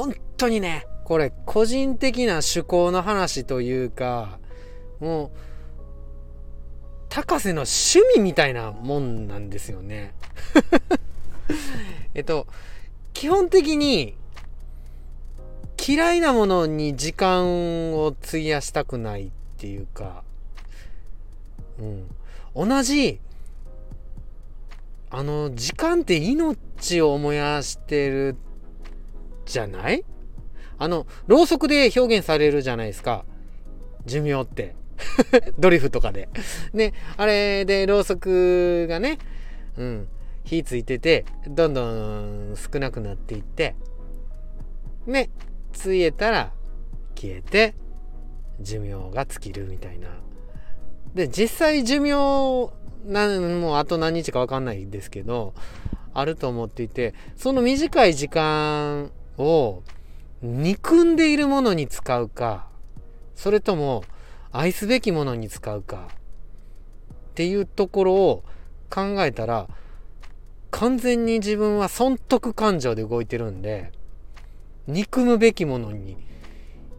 本当にね、これ個人的な趣向の話というか、もう、高瀬の趣味みたいなもんなんですよね。えっと、基本的に嫌いなものに時間を費やしたくないっていうか、うん。同じ、あの、時間って命を燃やしてるってじゃない？あの、ろうそくで表現されるじゃないですか。寿命って。ドリフとかで。ね、あれでろうそくがね、うん、火ついてて、どんどん少なくなっていって、ね、ついえたら消えて、寿命が尽きるみたいな。で、実際寿命、なんもうあと何日かわかんないですけど、あると思っていて、その短い時間を憎んでいるものに使うか、それとも愛すべきものに使うかっていうところを考えたら完全に自分は損得感情で動いてるんで憎むべきものに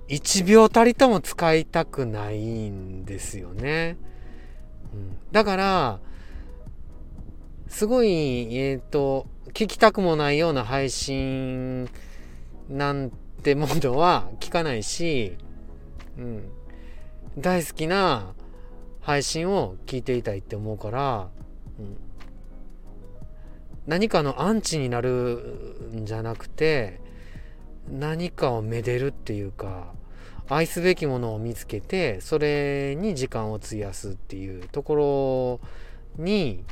1秒たりとも使いたくないんですよね。うん、だからすごいえっ、ー、と聞きたくもないような配信なんてものは聞かないし、うん、大好きな配信を聞いていたいって思うから、うん、何かのアンチになるんじゃなくて何かをめでるっていうか愛すべきものを見つけてそれに時間を費やすっていうところに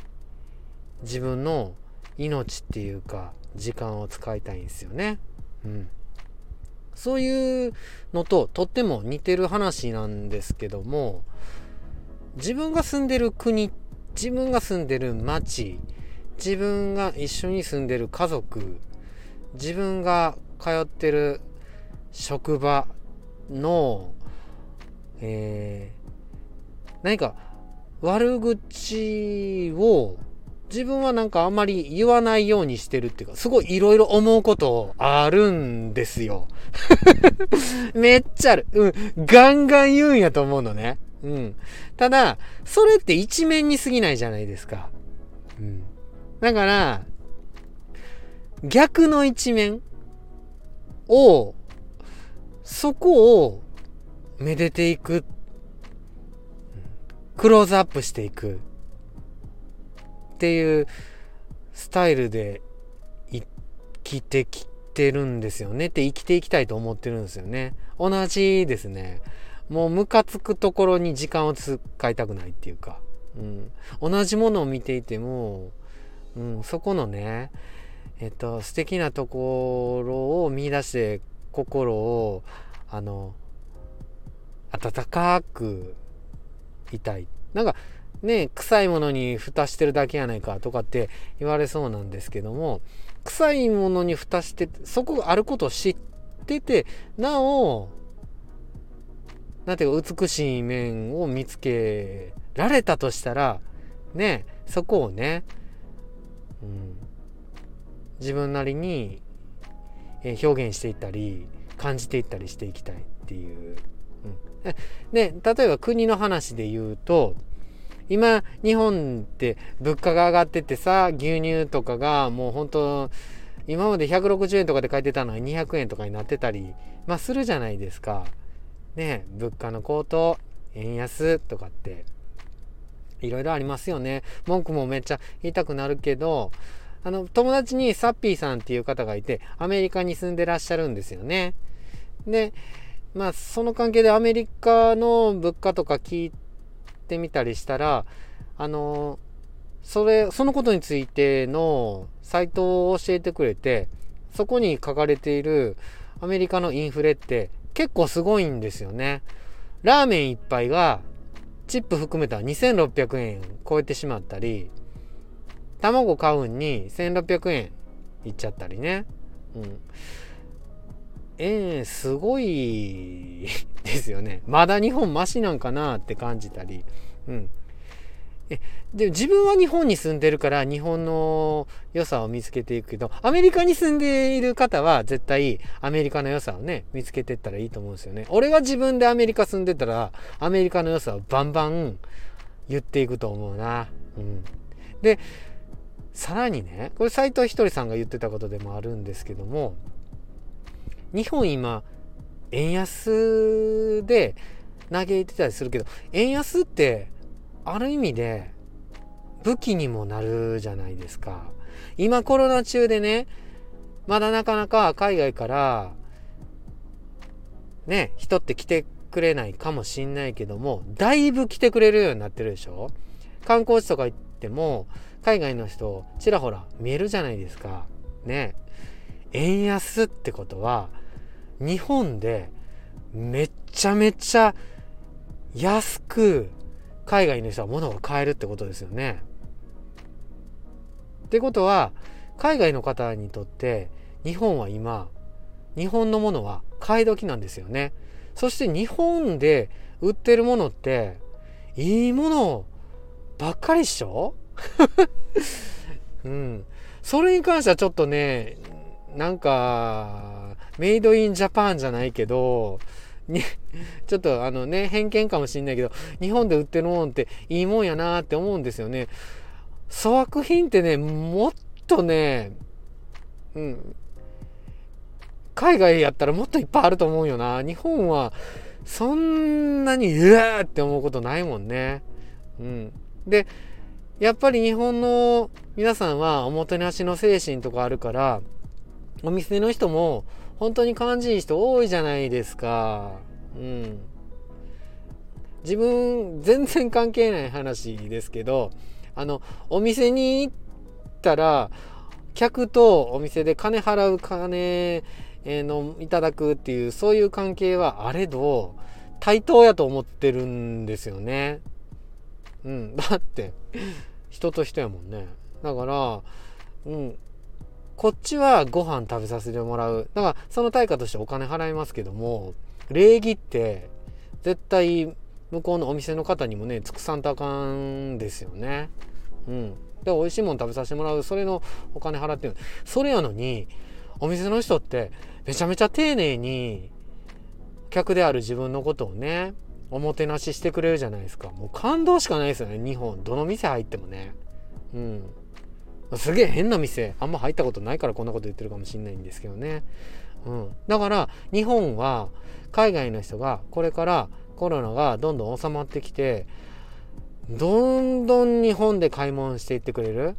自分の命っていうか時間を使いたいんですよね。うん。そういうのととっても似てる話なんですけども自分が住んでる国自分が住んでる町自分が一緒に住んでる家族自分が通ってる職場の、えー、何か悪口を自分はなんかあんまり言わないようにしてるっていうか、すごいいろいろ思うことあるんですよ。めっちゃある。うん。ガンガン言うんやと思うのね。うん。ただ、それって一面に過ぎないじゃないですか。うん。だから、逆の一面を、そこをめでていく。クローズアップしていく。っていうスタイルで生きてきてるんですよねって生きていきたいと思ってるんですよね。同じですね。もうムカつくところに時間を使いたくないっていうか、うん、同じものを見ていても、うん、そこのね、えっと、素敵なところを見出して心を、あの、温かくいたい。なんか、ね、臭いものに蓋してるだけやないかとかって言われそうなんですけども、臭いものに蓋して、そこがあることを知ってて、なお、なんていうか美しい面を見つけられたとしたら、ね、そこをね、うん、自分なりに表現していったり、感じていったりしていきたいっていう。うん、で、例えば国の話で言うと、今、日本って物価が上がっててさ、牛乳とかがもう本当今まで160円とかで買えてたのが200円とかになってたり、まあするじゃないですか。ね、物価の高騰、円安とかって、いろいろありますよね。文句もめっちゃ言いたくなるけど、あの、友達にサッピーさんっていう方がいて、アメリカに住んでらっしゃるんですよね。で、まあ、その関係でアメリカの物価とか聞いてってみたりしたら、あの、それ、そのことについてのサイトを教えてくれて、そこに書かれているアメリカのインフレって結構すごいんですよね。ラーメン一杯がチップ含めたら2600円超えてしまったり、卵買うんに1600円いっちゃったりね。うん。円すごい ですよね。まだ日本マシなんかなって感じたり。うん。で自分は日本に住んでるから日本の良さを見つけていくけどアメリカに住んでいる方は絶対アメリカの良さをね見つけていったらいいと思うんですよね俺が自分でアメリカ住んでたらアメリカの良さをバンバン言っていくと思うなうんでさらにねこれ斎藤ひとりさんが言ってたことでもあるんですけども日本今円安で嘆いてたりするけど円安ってある意味で武器にもなるじゃないですか。今コロナ中でね、まだなかなか海外からね、人って来てくれないかもしんないけども、だいぶ来てくれるようになってるでしょ観光地とか行っても、海外の人ちらほら見えるじゃないですか。ね。円安ってことは、日本でめっちゃめちゃ安く海外の人は物が買えるってことですよね。ってことは海外の方にとって日本は今日本のものは買い時なんですよね。そして日本で売ってるものっていいものばっかりっしょ？うん。それに関してはちょっとね、なんか、メイドインジャパンじゃないけど、に、ちょっとあのね、偏見かもしんないけど、日本で売ってるもんっていいもんやなって思うんですよね。粗悪品ってね、もっとね、うん、海外やったらもっといっぱいあると思うよな。日本はそんなにうわーって思うことないもんね。うん。で、やっぱり日本の皆さんはおもてなしの精神とかあるから、お店の人も本当に感じいい人多いじゃないですか。うん。自分、全然関係ない話ですけど、あの、お店に行ったら、客とお店で金払う金のいただくっていう、そういう関係はあれど、対等やと思ってるんですよね。うん。だって、人と人やもんね。だから、うん。こっちはご飯食べさせてもらう。だからその対価としてお金払いますけども、礼儀って絶対向こうのお店の方にもね、尽くさんとあかんですよね。うん。で、美味しいもの食べさせてもらう。それのお金払ってる。それやのに、お店の人ってめちゃめちゃ丁寧に客である自分のことをね、おもてなししてくれるじゃないですか。もう感動しかないですよね。日本。どの店入ってもね。うん。すげえ変な店あんま入ったことないからこんなこと言ってるかもしんないんですけどね。うん、だから日本は海外の人がこれからコロナがどんどん収まってきてどんどん日本で買い物していってくれる？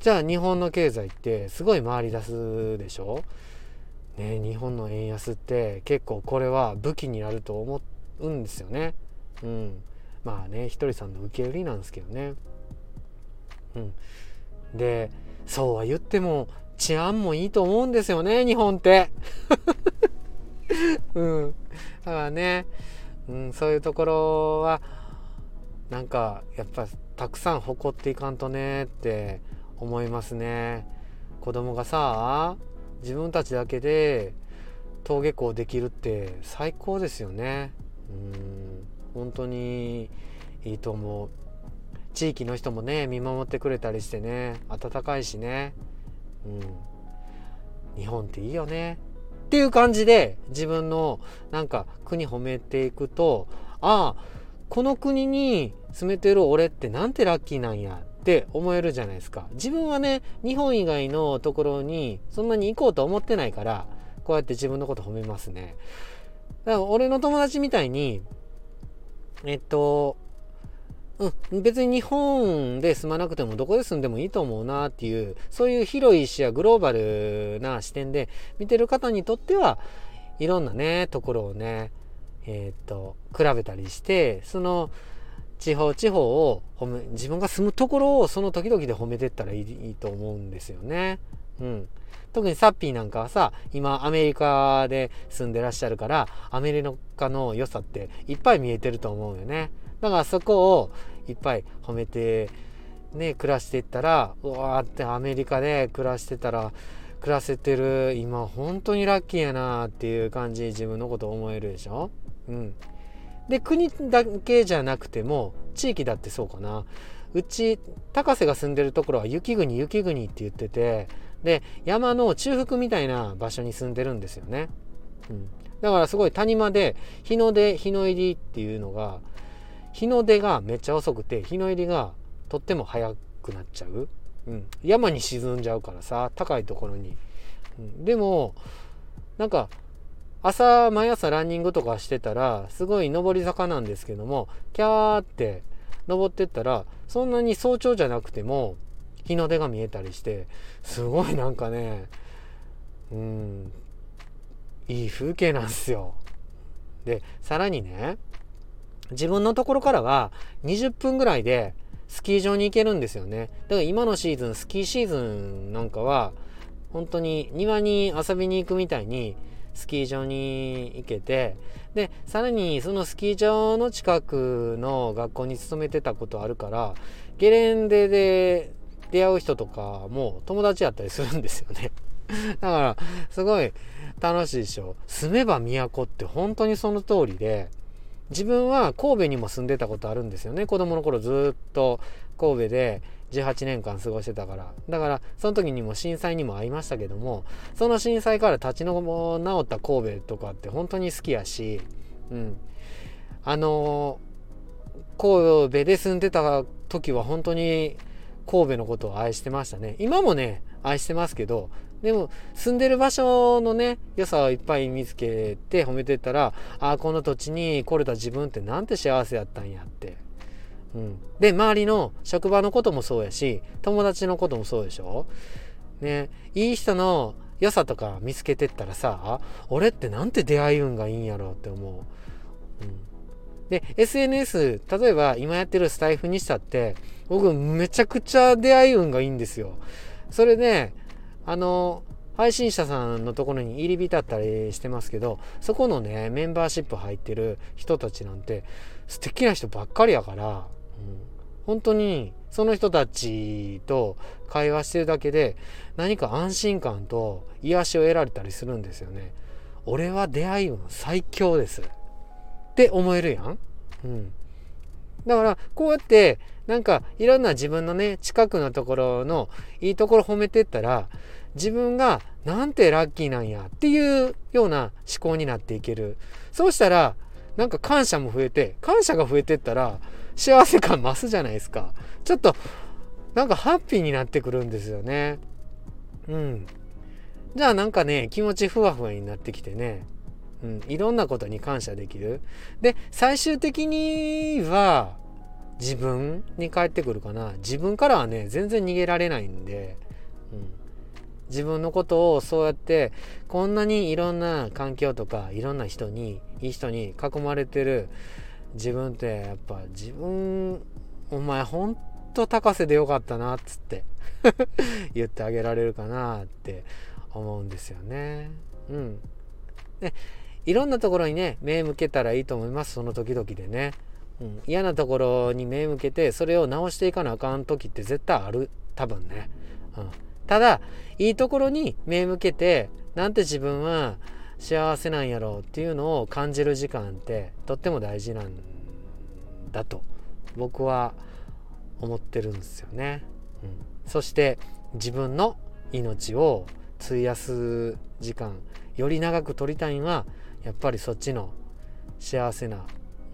じゃあ日本の経済ってすごい回り出すでしょ？ね日本の円安って結構これは武器になると思うんですよね。うん。まあねひとりさんの受け売りなんですけどね。うん。でそうは言っても治安もいいと思うんですよね日本って。うん。だからね、うん、そういうところはなんかやっぱたくさん誇っていかんとねって思いますね。子供がさ自分たちだけで登下校できるって最高ですよね。うん。本当にいいと思う。地域の人もね見守ってくれたりしてね暖かいしね。うん。日本っていいよね。っていう感じで自分のなんか国褒めていくとああこの国に住めてる俺ってなんてラッキーなんやって思えるじゃないですか。自分はね日本以外のところにそんなに行こうと思ってないからこうやって自分のこと褒めますね。だから俺の友達みたいにえっとうん、別に日本で住まなくてもどこで住んでもいいと思うなっていう、そういう広い視野、グローバルな視点で見てる方にとっては、いろんなね、ところをね、えっ、と、比べたりして、その地方地方を褒め、自分が住むところをその時々で褒めてったらいいいいと思うんですよね。うん。特にサッピーなんかはさ、今アメリカで住んでらっしゃるから、アメリカの良さっていっぱい見えてると思うよね。だからそこをいっぱい褒めてね暮らしていったらうわーってアメリカで暮らしてたら暮らせてる今本当にラッキーやなっていう感じ自分のこと思えるでしょ？うん。で国だけじゃなくても地域だってそうかな。うち高瀬が住んでるところは雪国雪国って言っててで山の中腹みたいな場所に住んでるんですよね、うん、だからすごい谷間で日の出日の入りっていうのが日の出がめっちゃ遅くて日の入りがとっても早くなっちゃう、うん、山に沈んじゃうからさ高いところに、うん、でもなんか朝毎朝ランニングとかしてたらすごい上り坂なんですけどもキャーって登ってったらそんなに早朝じゃなくても日の出が見えたりしてすごいなんかねうんいい風景なんですよ。でさらにね自分のところからは20分ぐらいでスキー場に行けるんですよね。だから今のシーズンスキーシーズンなんかは本当に庭に遊びに行くみたいにスキー場に行けてでさらにそのスキー場の近くの学校に勤めてたことあるからゲレンデで出会う人とかも友達やったりするんですよね だからすごい楽しいでしょ住めば都って本当にその通りで自分は神戸にも住んでたことあるんですよね。子供の頃ずっと神戸で18年間過ごしてたから。だからその時にも震災にも会いましたけどもその震災から立ち直った神戸とかって本当に好きやし、うん、あの神戸で住んでた時は本当に神戸のことを愛してましたね。今もね愛してますけどでも住んでる場所のね良さをいっぱい見つけて褒めてったらああこの土地に来れた自分ってなんて幸せやったんやって。うん、で周りの職場のこともそうやし友達のこともそうでしょ？ね。いい人の良さとか見つけてったらさ俺ってなんて出会い運がいいんやろうって思う、うん、で SNS 例えば今やってるスタイフにしたって僕めちゃくちゃ出会い運がいいんですよ。それであの配信者さんのところに入り浸ったりしてますけどそこのねメンバーシップ入ってる人たちなんて素敵な人ばっかりやからうん本当にその人たちと会話してるだけで何か安心感と癒しを得られたりするんですよね。俺は出会い運最強です。って思えるやん。うん。だからこうやってなんかいろんな自分のね近くのところのいいところ褒めてったら自分がなんてラッキーなんやっていうような思考になっていける。そうしたらなんか感謝も増えて感謝が増えてったら幸せ感増すじゃないですか。ちょっと、なんかハッピーになってくるんですよね。うん。じゃあなんかね、気持ちふわふわになってきてね、うん、いろんなことに感謝できる。で、最終的には、自分に返ってくるかな。自分からはね、全然逃げられないんで、うん、自分のことをそうやってこんなにいろんな環境とかいろんな人にいい人に囲まれてる自分ってやっぱ自分お前ほんと高瀬でよかったなっつって 言ってあげられるかなって思うんですよね。うん。でいろんなところにね目向けたらいいと思いますその時々でね。うん、嫌なところに目向けてそれを直していかなあかん時って絶対ある多分ね。うん、ただいいところに目向けてなんて自分は幸せなんやろうっていうのを感じる時間ってとっても大事なんだと僕は思ってるんですよね。うん、そして自分の命を費やす時間より長く取りたいのはやっぱりそっちの幸せな、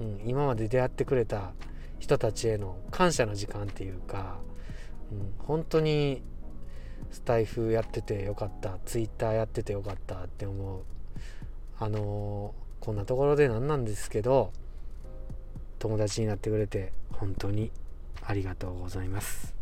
うん、今まで出会ってくれた人たちへの感謝の時間っていうか、うん、本当にスタイフやっててよかったツイッターやっててよかったって思うあのー、こんなところで何なんですけど友達になってくれて本当にありがとうございます。